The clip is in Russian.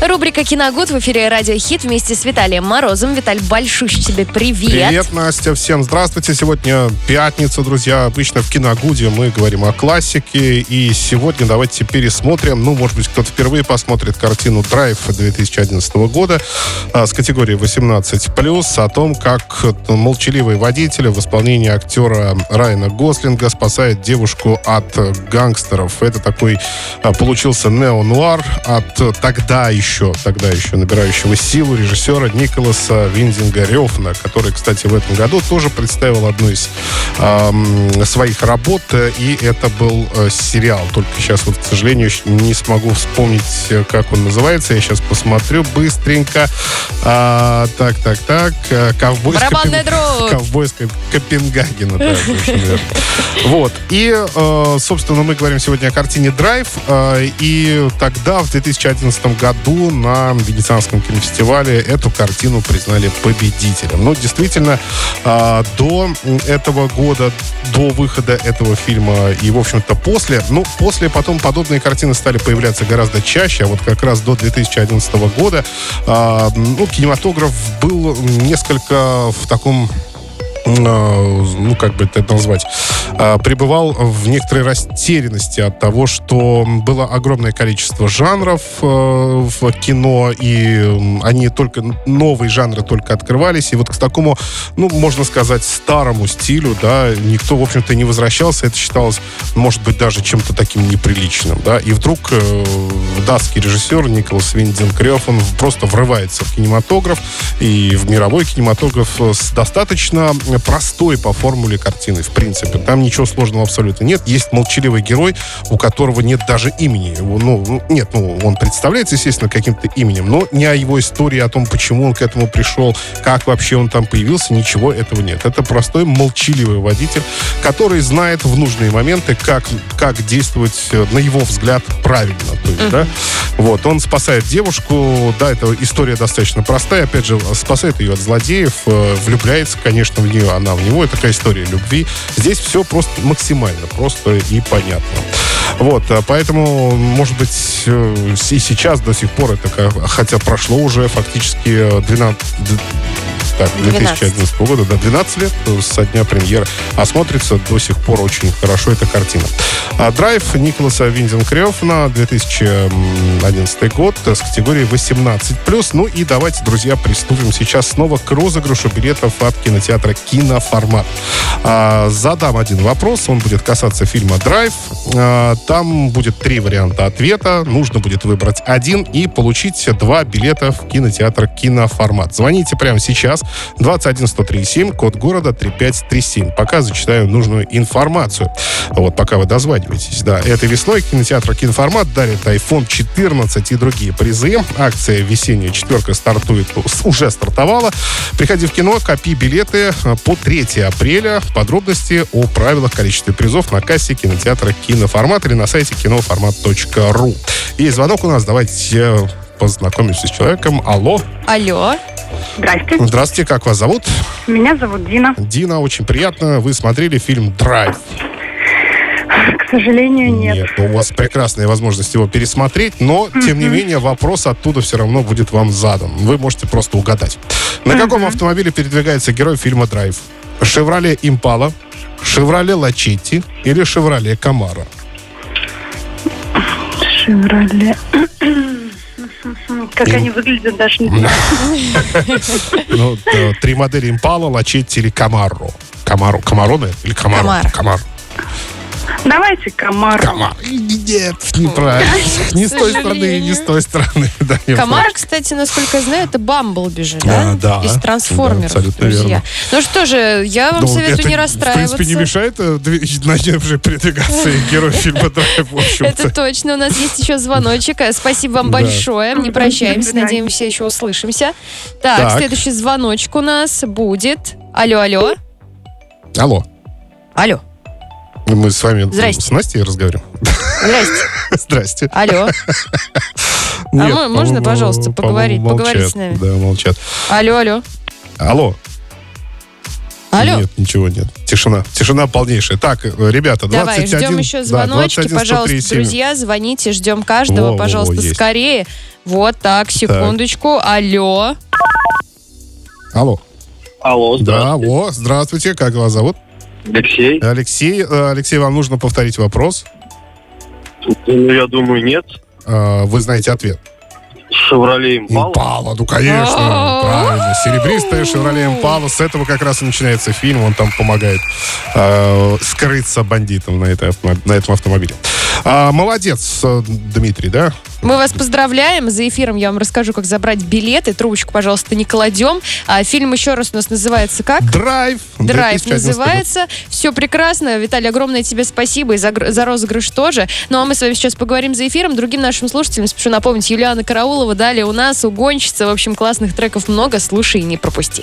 Рубрика «Киногуд» в эфире «Радио Хит» вместе с Виталием Морозом. Виталь, большущий тебе привет. Привет, Настя, всем здравствуйте. Сегодня пятница, друзья. Обычно в «Киногуде» мы говорим о классике. И сегодня давайте пересмотрим, ну, может быть, кто-то впервые посмотрит картину «Драйв» 2011 года а, с категории 18+, о том, как молчаливый водитель в исполнении актера Райана Гослинга спасает девушку от гангстеров. Это такой а, получился нео-нуар от тогда еще еще, тогда еще набирающего силу режиссера Николаса Виндинга Рёфна, который, кстати, в этом году тоже представил одну из э, своих работ, и это был э, сериал. Только сейчас вот, к сожалению, не смогу вспомнить, э, как он называется. Я сейчас посмотрю быстренько. А, так, так, так. Э, Ковбой Барабанная Копен... Ковбой Копенгагена. Да, вот. И, э, собственно, мы говорим сегодня о картине «Драйв». И тогда, в 2011 году, на Венецианском кинофестивале эту картину признали победителем. Ну, действительно, а, до этого года, до выхода этого фильма и, в общем-то, после, ну, после потом подобные картины стали появляться гораздо чаще, а вот как раз до 2011 года, а, ну, кинематограф был несколько в таком ну, как бы это назвать, а, пребывал в некоторой растерянности от того, что было огромное количество жанров э, в кино, и они только, новые жанры только открывались, и вот к такому, ну, можно сказать, старому стилю, да, никто, в общем-то, не возвращался, это считалось, может быть, даже чем-то таким неприличным, да, и вдруг э, датский режиссер Николас Виндинг он просто врывается в кинематограф. И в мировой кинематограф с достаточно простой по формуле картины, в принципе. Там ничего сложного абсолютно нет. Есть молчаливый герой, у которого нет даже имени. Его, ну, ну, нет, ну, он представляется, естественно, каким-то именем, но не о его истории, о том, почему он к этому пришел, как вообще он там появился, ничего этого нет. Это простой молчаливый водитель, который знает в нужные моменты, как, как действовать, э, на его взгляд, правильно. То есть, uh-huh. да? Вот, он спасает девушку, да, эта история достаточно простая, опять же, спасает ее от злодеев, э, влюбляется, конечно, в нее, нее, она в него. Это такая история любви. Здесь все просто максимально просто и понятно. Вот, а поэтому, может быть, э, и сейчас до сих пор это, хотя прошло уже фактически 12, так, 2011 года, да, 12 лет со дня премьеры, а смотрится до сих пор очень хорошо эта картина. А, Драйв Николаса Виндинг-Рёфна, 2011 год, с категорией 18+. Ну и давайте, друзья, приступим сейчас снова к розыгрышу билетов от кинотеатра «Киноформат». А, задам один вопрос, он будет касаться фильма «Драйв». А, там будет три варианта ответа, нужно будет выбрать один и получить два билета в кинотеатр «Киноформат». Звоните прямо сейчас 21137, код города 3537. Пока зачитаю нужную информацию. Вот, пока вы дозваниваетесь. Да, этой весной кинотеатр «Киноформат» дарит iPhone 14 и другие призы. Акция «Весенняя четверка» стартует, уже стартовала. Приходи в кино, копи билеты по 3 апреля. Подробности о правилах, количестве призов на кассе кинотеатра «Киноформат» или на сайте киноформат.ру. Есть звонок у нас, давайте познакомимся с человеком. Алло. Алло. Здрасте. Здравствуйте, как вас зовут? Меня зовут Дина. Дина, очень приятно. Вы смотрели фильм «Драйв». К сожалению, нет. Нет, ну, у вас прекрасная возможность его пересмотреть, но, mm-hmm. тем не менее, вопрос оттуда все равно будет вам задан. Вы можете просто угадать. На mm-hmm. каком автомобиле передвигается герой фильма «Драйв»? «Шевроле Импала», «Шевроле Лачетти» или «Шевроле Камара»? «Шевроле...» Как они выглядят, даже не знаю. Ну, три модели Импала, Лачетти или Камаро. Камаро. Камароны или Камаро? Камар. Давайте комар. Комар. Нет, неправильно. Не с той стороны, не с той стороны. Да, комар, кстати, насколько я знаю, это Бамблби же, да? Да. Из трансформеров, друзья. Верно. Ну что же, я вам ну, советую не расстраиваться. В принципе, не мешает э, начавший передвигаться герой фильма «Драйв», в общем Это точно. У нас есть еще звоночек. Э, спасибо вам большое. Не прощаемся. Надеемся, еще услышимся. Так, следующий звоночек у нас будет. Алло, алло. Алло. Алло. Мы с вами Здрасте. с Настей разговариваем. Здрасте. Здрасте. Алло. Нет, а можно, пожалуйста, поговорить, молчат, поговорить с нами? Да, молчат. Алло, алло. Алло. Алло. Нет, ничего нет. Тишина. Тишина полнейшая. Так, ребята, 21... Давай, ждем еще звоночки, да, 21, пожалуйста, 103, друзья, звоните, ждем каждого, во, пожалуйста, во, во, скорее. Вот так, секундочку. Так. Алло. Алло. Алло, здравствуйте. Да, о, здравствуйте, как вас зовут? Алексей. Алексей, э, Алексей, вам нужно повторить вопрос. Ну, я думаю, нет. Э, вы знаете ответ. Шевроле Импала. Импала, ну конечно, правильно. Серебристая Шевроле Импала. С этого как раз и начинается фильм. Он там помогает э, скрыться бандитам на, этой, на этом автомобиле. А, молодец, э, Дмитрий, да? Мы вас поздравляем. За эфиром я вам расскажу, как забрать билеты. Трубочку, пожалуйста, не кладем. А, фильм еще раз у нас называется как? Драйв. Драйв называется. Все прекрасно. Виталий, огромное тебе спасибо и за, за розыгрыш тоже. Ну а мы с вами сейчас поговорим за эфиром. Другим нашим слушателям спешу напомнить, Юлиана Караулова. Далее у нас угонщица. В общем, классных треков много. Слушай и не пропусти.